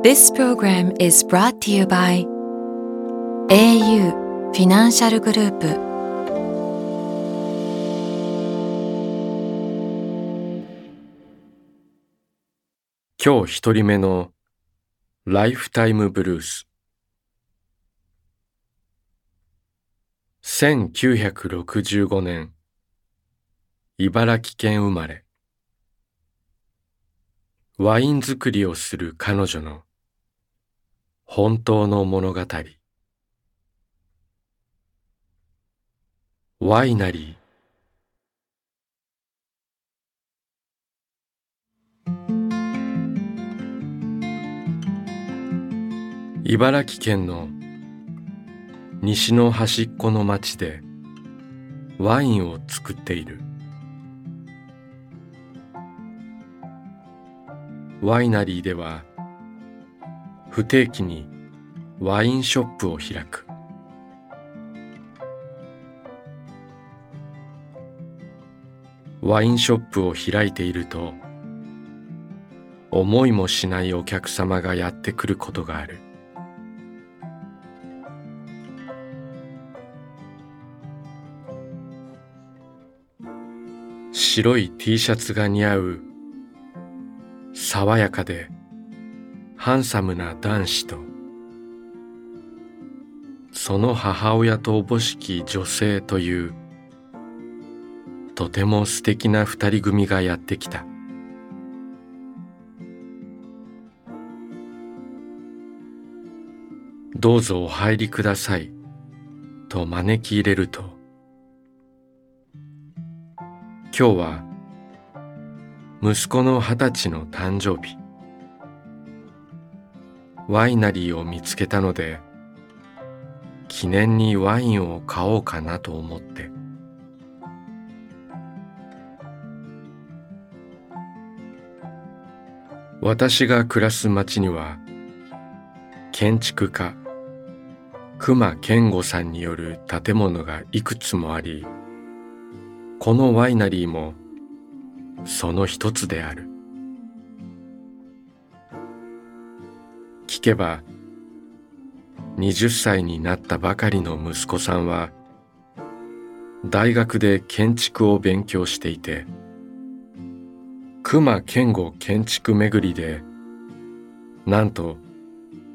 This program is brought to you by au フィナンシャルグループ今日一人目のライフタイムブルース1965年茨城県生まれワイン作りをする彼女の本当の物語。ワイナリー茨城県の西の端っこの町でワインを作っている。ワイナリーでは不定期にワインショップを開く。ワインショップを開いていると思いもしないお客様がやってくることがある。白い T シャツが似合う爽やかでハンサムな男子とその母親とおぼしき女性というとても素敵な二人組がやってきた。どうぞお入りくださいと招き入れると。今日は息子の二十歳の誕生日。ワイナリーを見つけたので記念にワインを買おうかなと思って。私が暮らす町には建築家熊健吾さんによる建物がいくつもありこのワイナリーもその一つである。聞けば20歳になったばかりの息子さんは大学で建築を勉強していて熊健吾建築巡りでなんと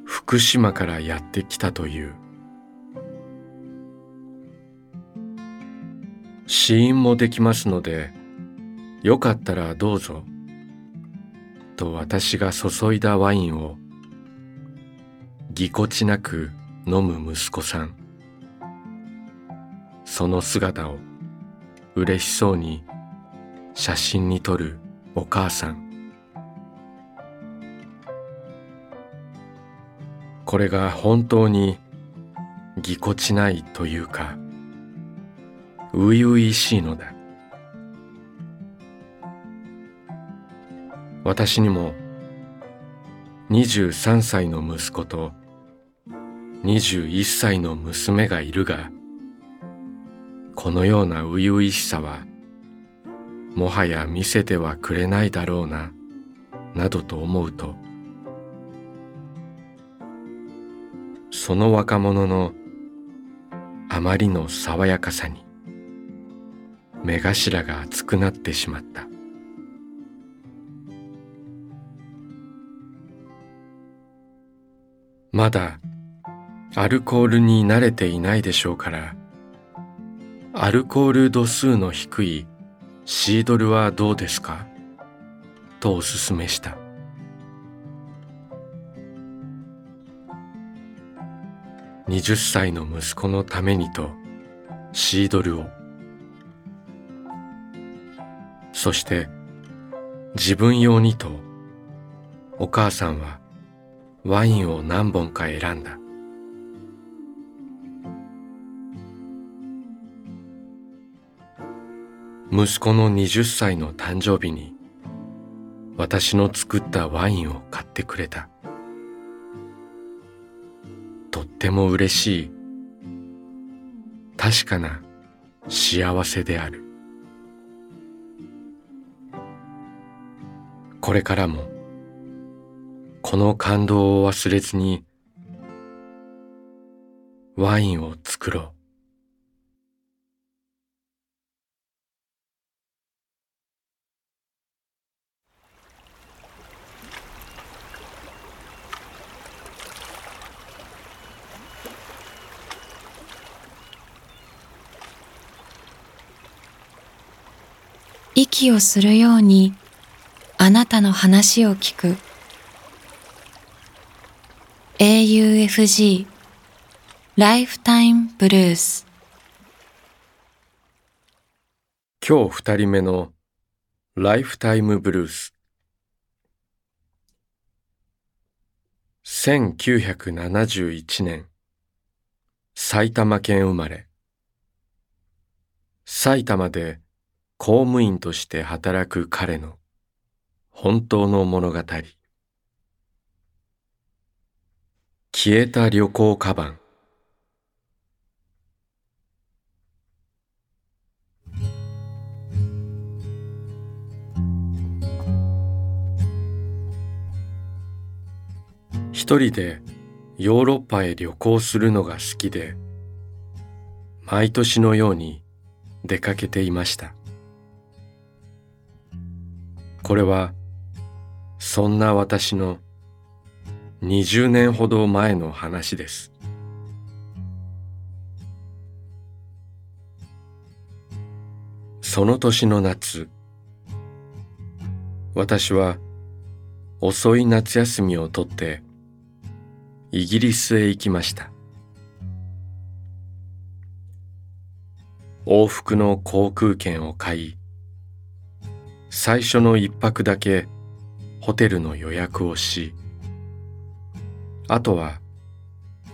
福島からやってきたという。試飲もできますのでよかったらどうぞと私が注いだワインをぎこちなく飲む息子さん。その姿を嬉しそうに写真に撮るお母さん。これが本当にぎこちないというか初々しいのだ。私にも23歳の息子と21歳の娘がいるがこのような初々しさはもはや見せてはくれないだろうななどと思うとその若者のあまりの爽やかさに目頭が熱くなってしまった。まだアルコールに慣れていないでしょうから。アルコール度数の低いシードルはどうですか？とおすすめした。20歳の息子のためにとシードルを。そして自分用にとお母さんはワインを何本か選んだ。息子の20歳の誕生日に私の作ったワインを買ってくれた。とっても嬉しい。確かな幸せである。これからもこの感動を忘れずにワインを作ろう。息をするようにあなたの話を聞く。AUFG ライフタイムブルース今日二人目のライフタイムブルース1971年埼玉県生まれ。埼玉で公務員として働く彼の本当の物語。消えた旅行カバン。一人でヨーロッパへ旅行するのが好きで毎年のように出かけていました。これはそんな私の20年ほど前の話です。その年の夏私は遅い夏休みをとってイギリスへ行きました。往復の航空券を買い最初の一泊だけホテルの予約をしあとは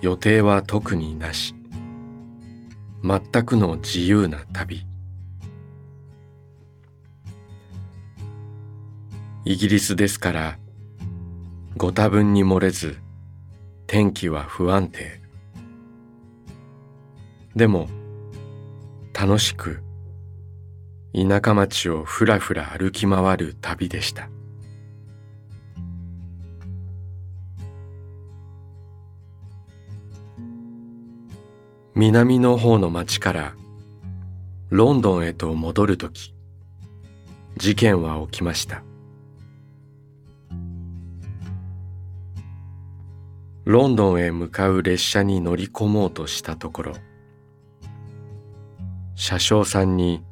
予定は特になし全くの自由な旅。イギリスですからご多分に漏れず天気は不安定。でも楽しく田舎町をふらふら歩き回る旅でした。南の方の町からロンドンへと戻るとき事件は起きました。ロンドンへ向かう列車に乗り込もうとしたところ車掌さんに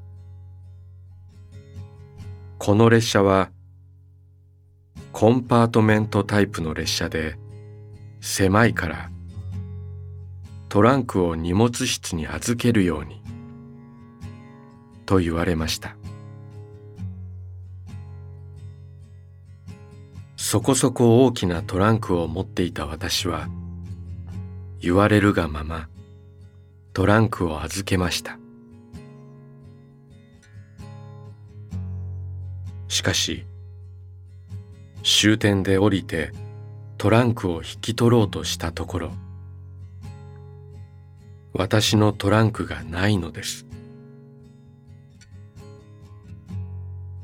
この列車はコンパートメントタイプの列車で狭いからトランクを荷物室に預けるようにと言われました。そこそこ大きなトランクを持っていた私は言われるがままトランクを預けました。しかし終点で降りてトランクを引き取ろうとしたところ私のトランクがないのです。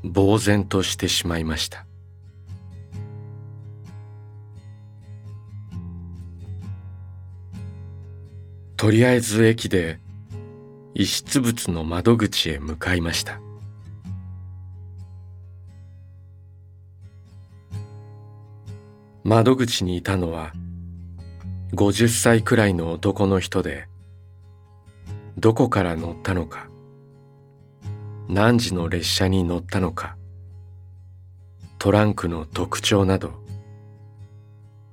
呆然としてしまいました。とりあえず駅で遺失物の窓口へ向かいました。窓口にいたのは50歳くらいの男の人でどこから乗ったのか何時の列車に乗ったのかトランクの特徴など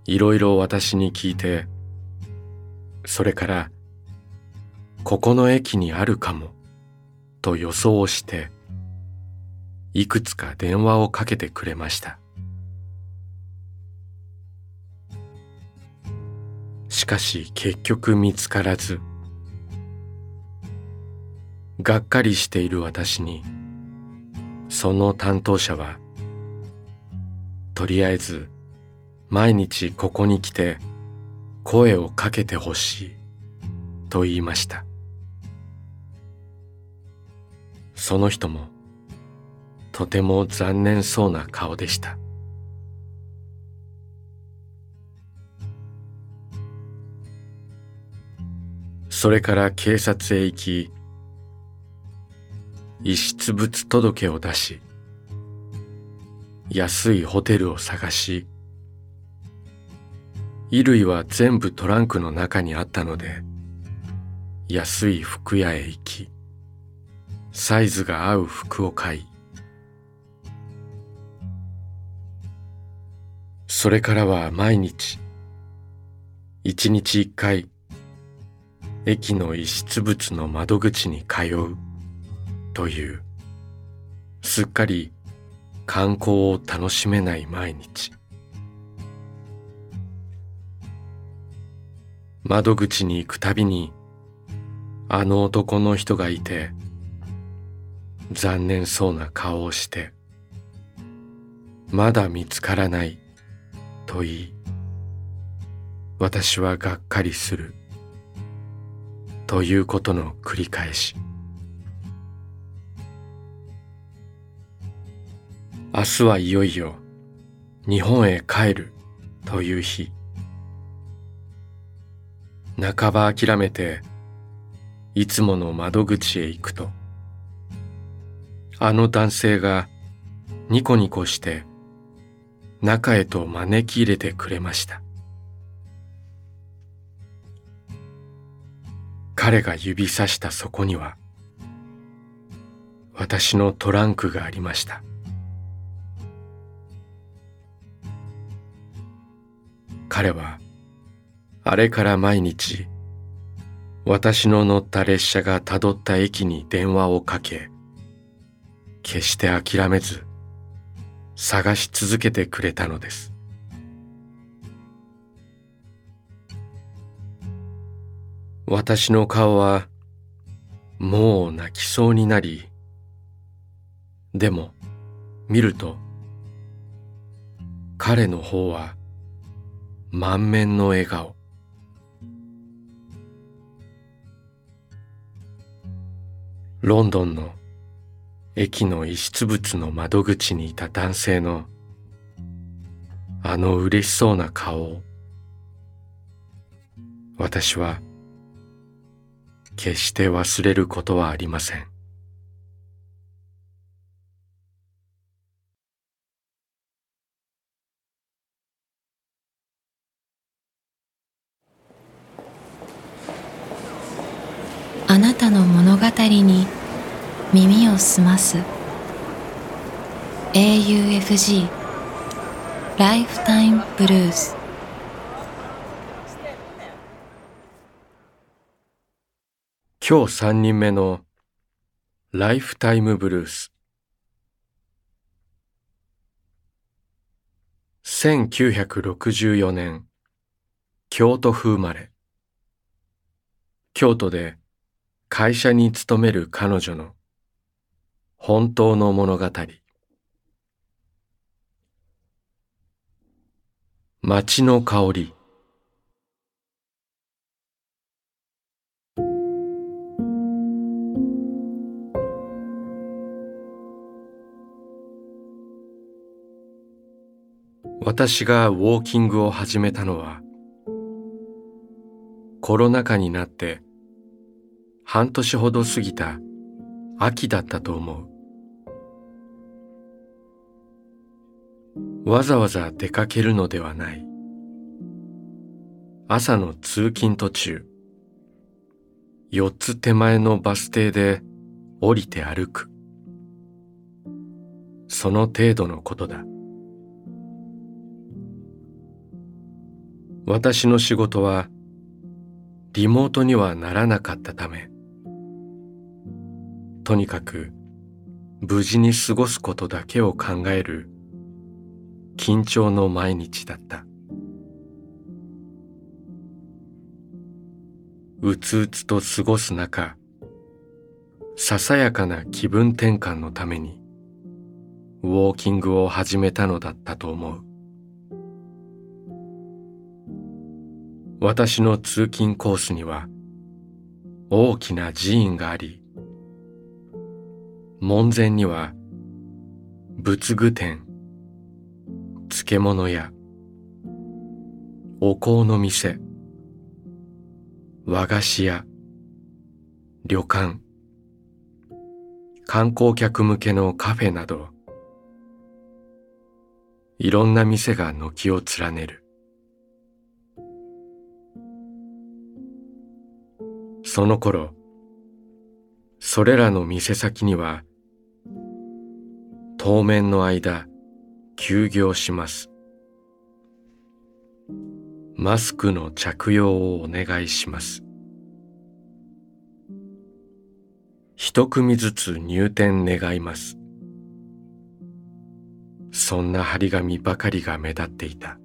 いろいろ私に聞いてそれからここの駅にあるかもと予想していくつか電話をかけてくれました。しかし結局見つからずがっかりしている私にその担当者はとりあえず毎日ここに来て声をかけてほしいと言いました。その人もとても残念そうな顔でした。それから警察へ行き遺失物届を出し安いホテルを探し衣類は全部トランクの中にあったので安い服屋へ行きサイズが合う服を買いそれからは毎日一日一回駅の遺失物の窓口に通う。という。すっかり観光を楽しめない毎日。窓口に行くたびにあの男の人がいて残念そうな顔をしてまだ見つからないと言い私はがっかりする。ということの繰り返し。明日はいよいよ日本へ帰るという日。半ば諦めていつもの窓口へ行くと。あの男性がニコニコして中へと招き入れてくれました。彼が指さしたそこには私のトランクがありました。彼はあれから毎日私の乗った列車がたどった駅に電話をかけ決して諦めず探し続けてくれたのです。私の顔はもう泣きそうになりでも見ると彼の方は満面の笑顔。ロンドンの駅の遺失物の窓口にいた男性のあの嬉しそうな顔を私は決して忘れることはありません。あなたの物語に耳を澄ます。AUFG ライフタイムブルース今日三人目のライフタイムブルース。1964年京都府生まれ。京都で会社に勤める彼女の本当の物語。街の香り。私がウォーキングを始めたのはコロナ禍になって半年ほど過ぎた秋だったと思う。わざわざ出かけるのではない。朝の通勤途中四つ手前のバス停で降りて歩く。その程度のことだ。私の仕事はリモートにはならなかったため。とにかく無事に過ごすことだけを考える緊張の毎日だった。うつうつと過ごす中ささやかな気分転換のためにウォーキングを始めたのだったと思う。私の通勤コースには大きな寺院があり門前には仏具店漬物屋お香の店和菓子屋旅館観光客向けのカフェなどいろんな店が軒を連ねる。その頃それらの店先には当面の間休業します。マスクの着用をお願いします。一組ずつ入店願います。そんな張り紙ばかりが目立っていた。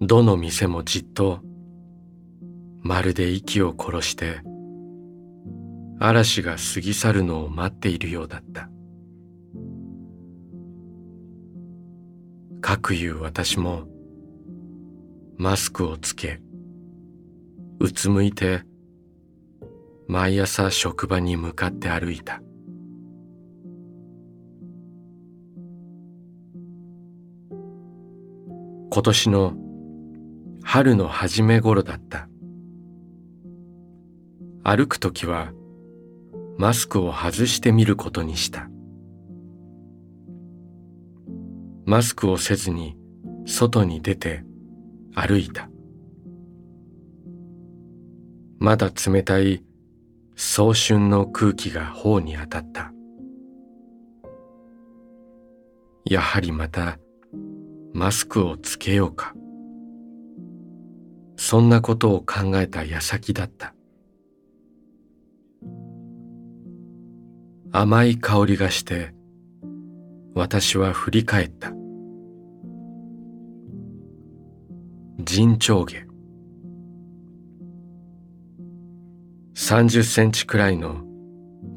どの店もじっとまるで息を殺して嵐が過ぎ去るのを待っているようだった。かくいう私もマスクをつけうつむいて毎朝職場に向かって歩いた。今年の春の初め頃だった。歩くときはマスクを外してみることにした。マスクをせずに外に出て歩いた。まだ冷たい早春の空気が頬に当たった。やはりまたマスクをつけようか。そんなことを考えた矢先だった。甘い香りがして私は振り返った。陣長下30センチくらいの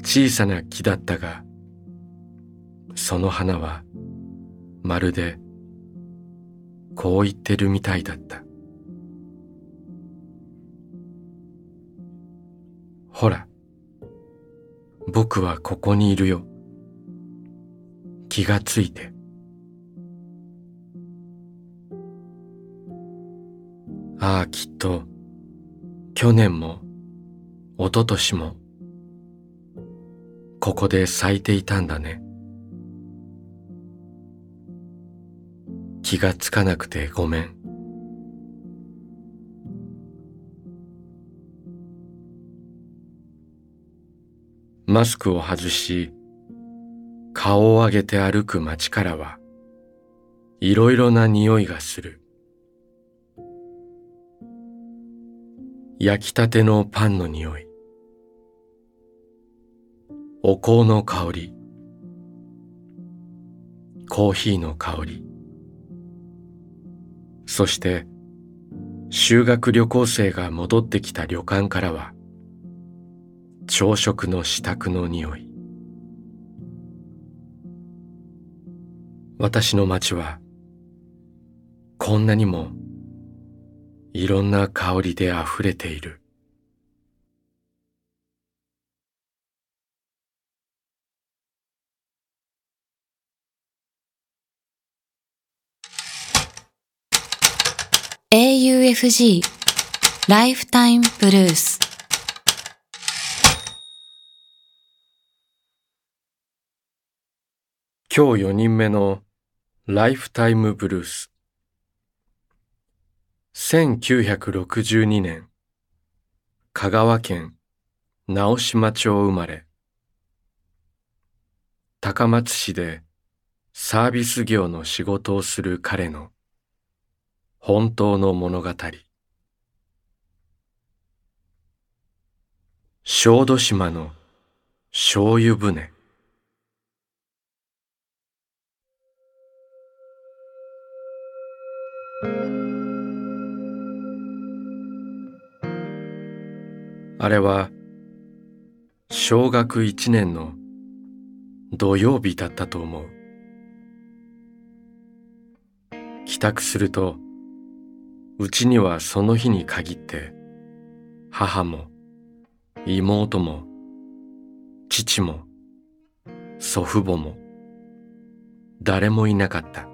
小さな木だったがその花はまるでこう言ってるみたいだった。ほら。僕はここにいるよ。気がついて。ああきっと。去年も一昨年もここで咲いていたんだね。気がつかなくてごめん。マスクを外し顔を上げて歩く街からはいろいろな匂いがする。焼きたてのパンの匂い。お香の香り。コーヒーの香り。そして修学旅行生が戻ってきた旅館からは朝食の支度の匂い。私の街はこんなにもいろんな香りであふれている「AUFG ライフタイムブルース」今日4人目のライフタイムブルース。1962年香川県直島町生まれ。高松市でサービス業の仕事をする彼の本当の物語。小豆島の醤油船。あれは小学一年の土曜日だったと思う。帰宅するとうちにはその日に限って母も妹も父も祖父母も誰もいなかった。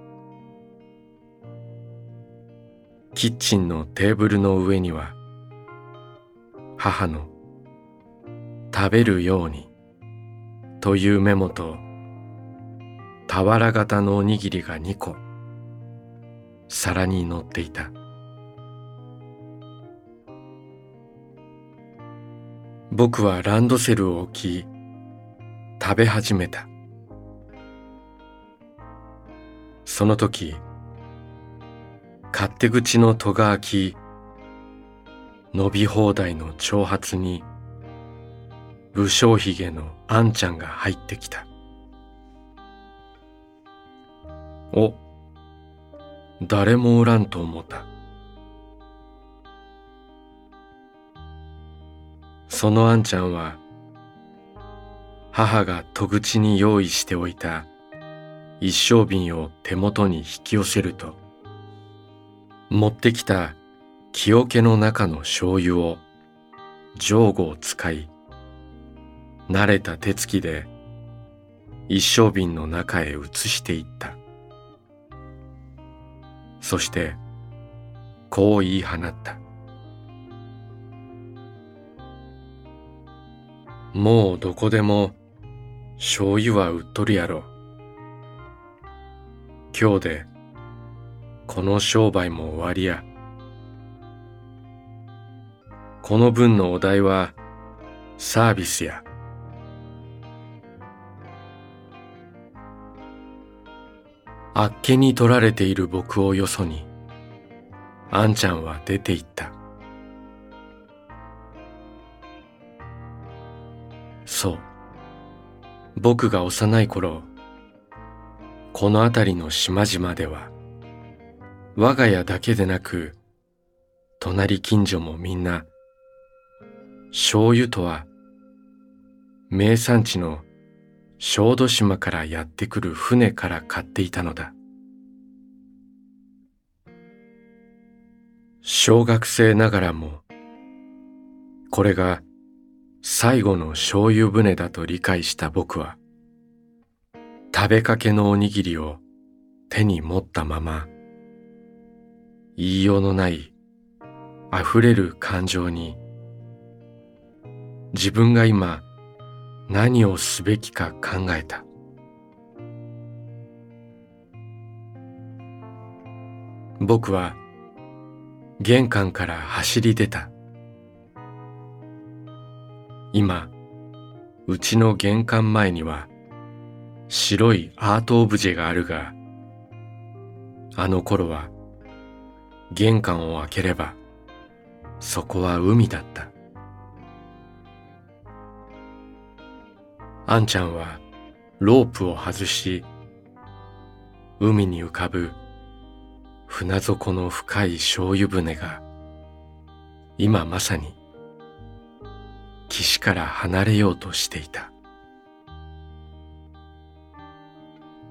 キッチンのテーブルの上には母の食べるようにというメモと俵型のおにぎりが2個皿に乗っていた。僕はランドセルを置き食べ始めた。その時勝手口の戸が開き伸び放題の長髪に武将髭のあんちゃんが入ってきた。お誰もおらんと思った。そのあんちゃんは母が戸口に用意しておいた一升瓶を手元に引き寄せると持ってきた木桶の中の醤油を上後を使い慣れた手つきで一升瓶の中へ移していった。そしてこう言い放った。もうどこでも醤油は売っとるやろ。今日でこの商売も終わりや。この分のお題はサービスや。あっけに取られている僕をよそにあんちゃんは出て行った。そう。僕が幼い頃この辺りの島々では我が家だけでなく隣近所もみんな醤油とは名産地の小豆島からやってくる船から買っていたのだ。小学生ながらもこれが最後の醤油船だと理解した僕は食べかけのおにぎりを手に持ったまま言いようのない溢れる感情に自分が今何をすべきか考えた。僕は玄関から走り出た。今うちの玄関前には白いアートオブジェがあるがあの頃は玄関を開ければそこは海だった。あんちゃんはロープを外し海に浮かぶ船底の深い醤油船が今まさに岸から離れようとしていた。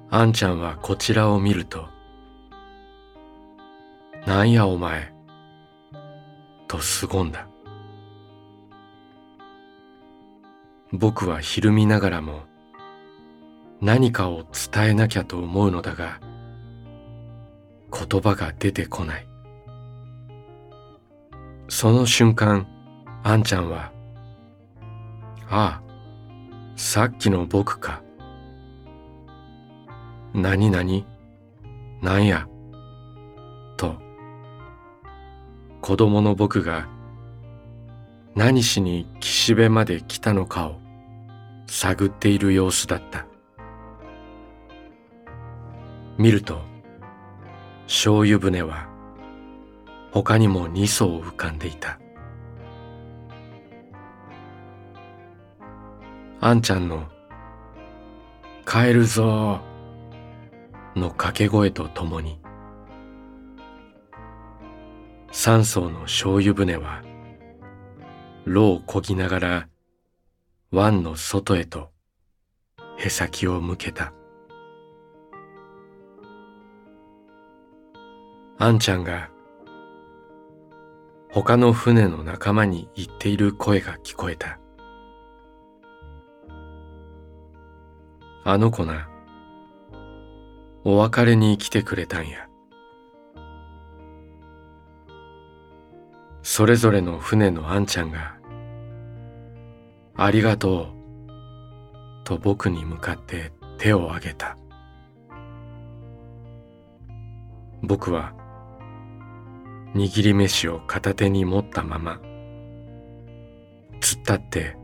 あんちゃんはこちらを見ると「なんやお前」と凄んだ。僕はひるみながらも何かを伝えなきゃと思うのだが言葉が出てこない。その瞬間あんちゃんは「ああさっきの僕か」「何何なんや」と子供の僕が何しに岸辺まで来たのかを探っている様子だった。見ると醤油船は他にも二艘浮かんでいた。あんちゃんの「帰るぞ」の掛け声とともに三艘の醤油船は炉をこぎながら湾の外へとへさきを向けた。あんちゃんが他の船の仲間に言っている声が聞こえた。あの子なお別れに来てくれたんや。それぞれの船のあんちゃんがありがとう。と僕に向かって手を挙げた。僕は握り飯を片手に持ったまま突っ立って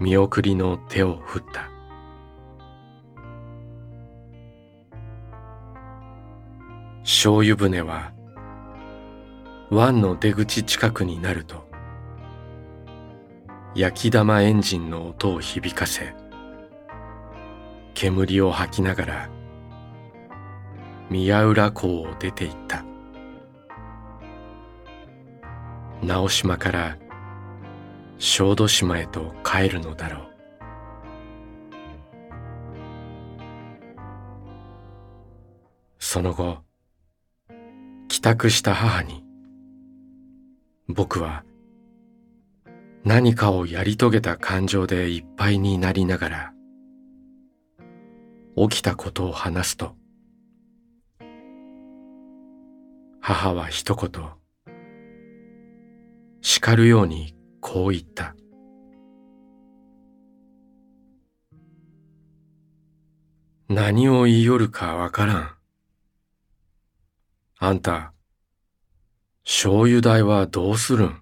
見送りの手を振った。醤油船は湾の出口近くになると焼き玉エンジンの音を響かせ煙を吐きながら宮浦港を出て行った。直島から小豆島へと帰るのだろう。その後帰宅した母に僕は何かをやり遂げた感情でいっぱいになりながら起きたことを話すと母は一言叱るようにこう言った。何を言いよるかわからん。あんた醤油代はどうするん「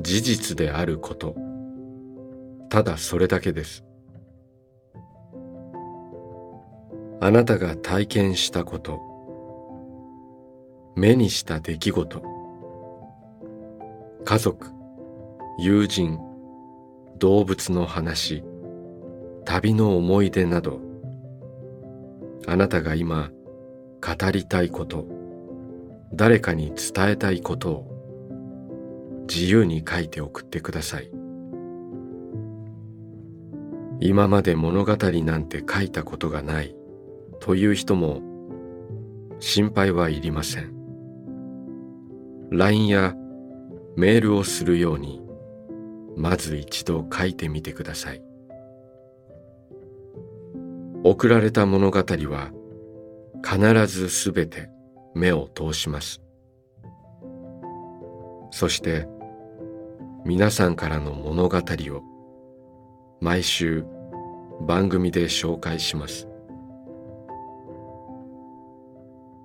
事実であること。ただそれだけです。あなたが体験したこと。目にした出来事。家族友人動物の話旅の思い出など。あなたが今語りたいこと。誰かに伝えたいことを。自由に書いて送ってください。今まで物語なんて書いたことがないという人も心配はいりません。LINE やメールをするようにまず一度書いてみてください。送られた物語は必ずすべて目を通します。そして皆さんからの物語を毎週番組で紹介します。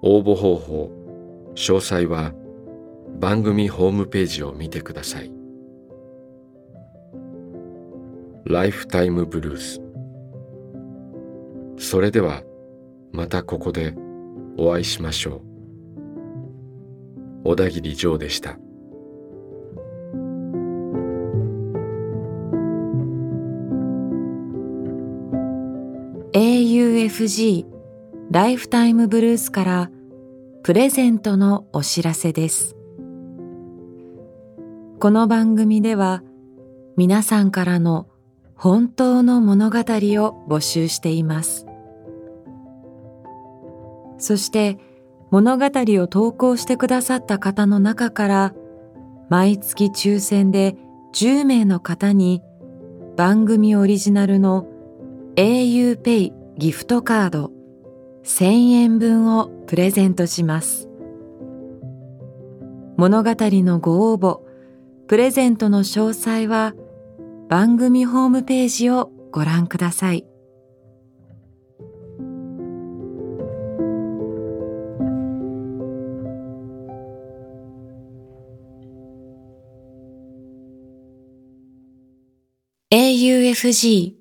応募方法詳細は番組ホームページを見てください。ライフタイムブルース。それではまたここでお会いしましょう。小田切ジョーでした。FG ライフタイムブルースからプレゼントのお知らせです。この番組では皆さんからの本当の物語を募集しています。そして物語を投稿してくださった方の中から毎月抽選で10名の方に番組オリジナルの auPay ギフトカード。1000円分をプレゼントします。物語のご応募。プレゼントの詳細は番組ホームページをご覧ください。AUFG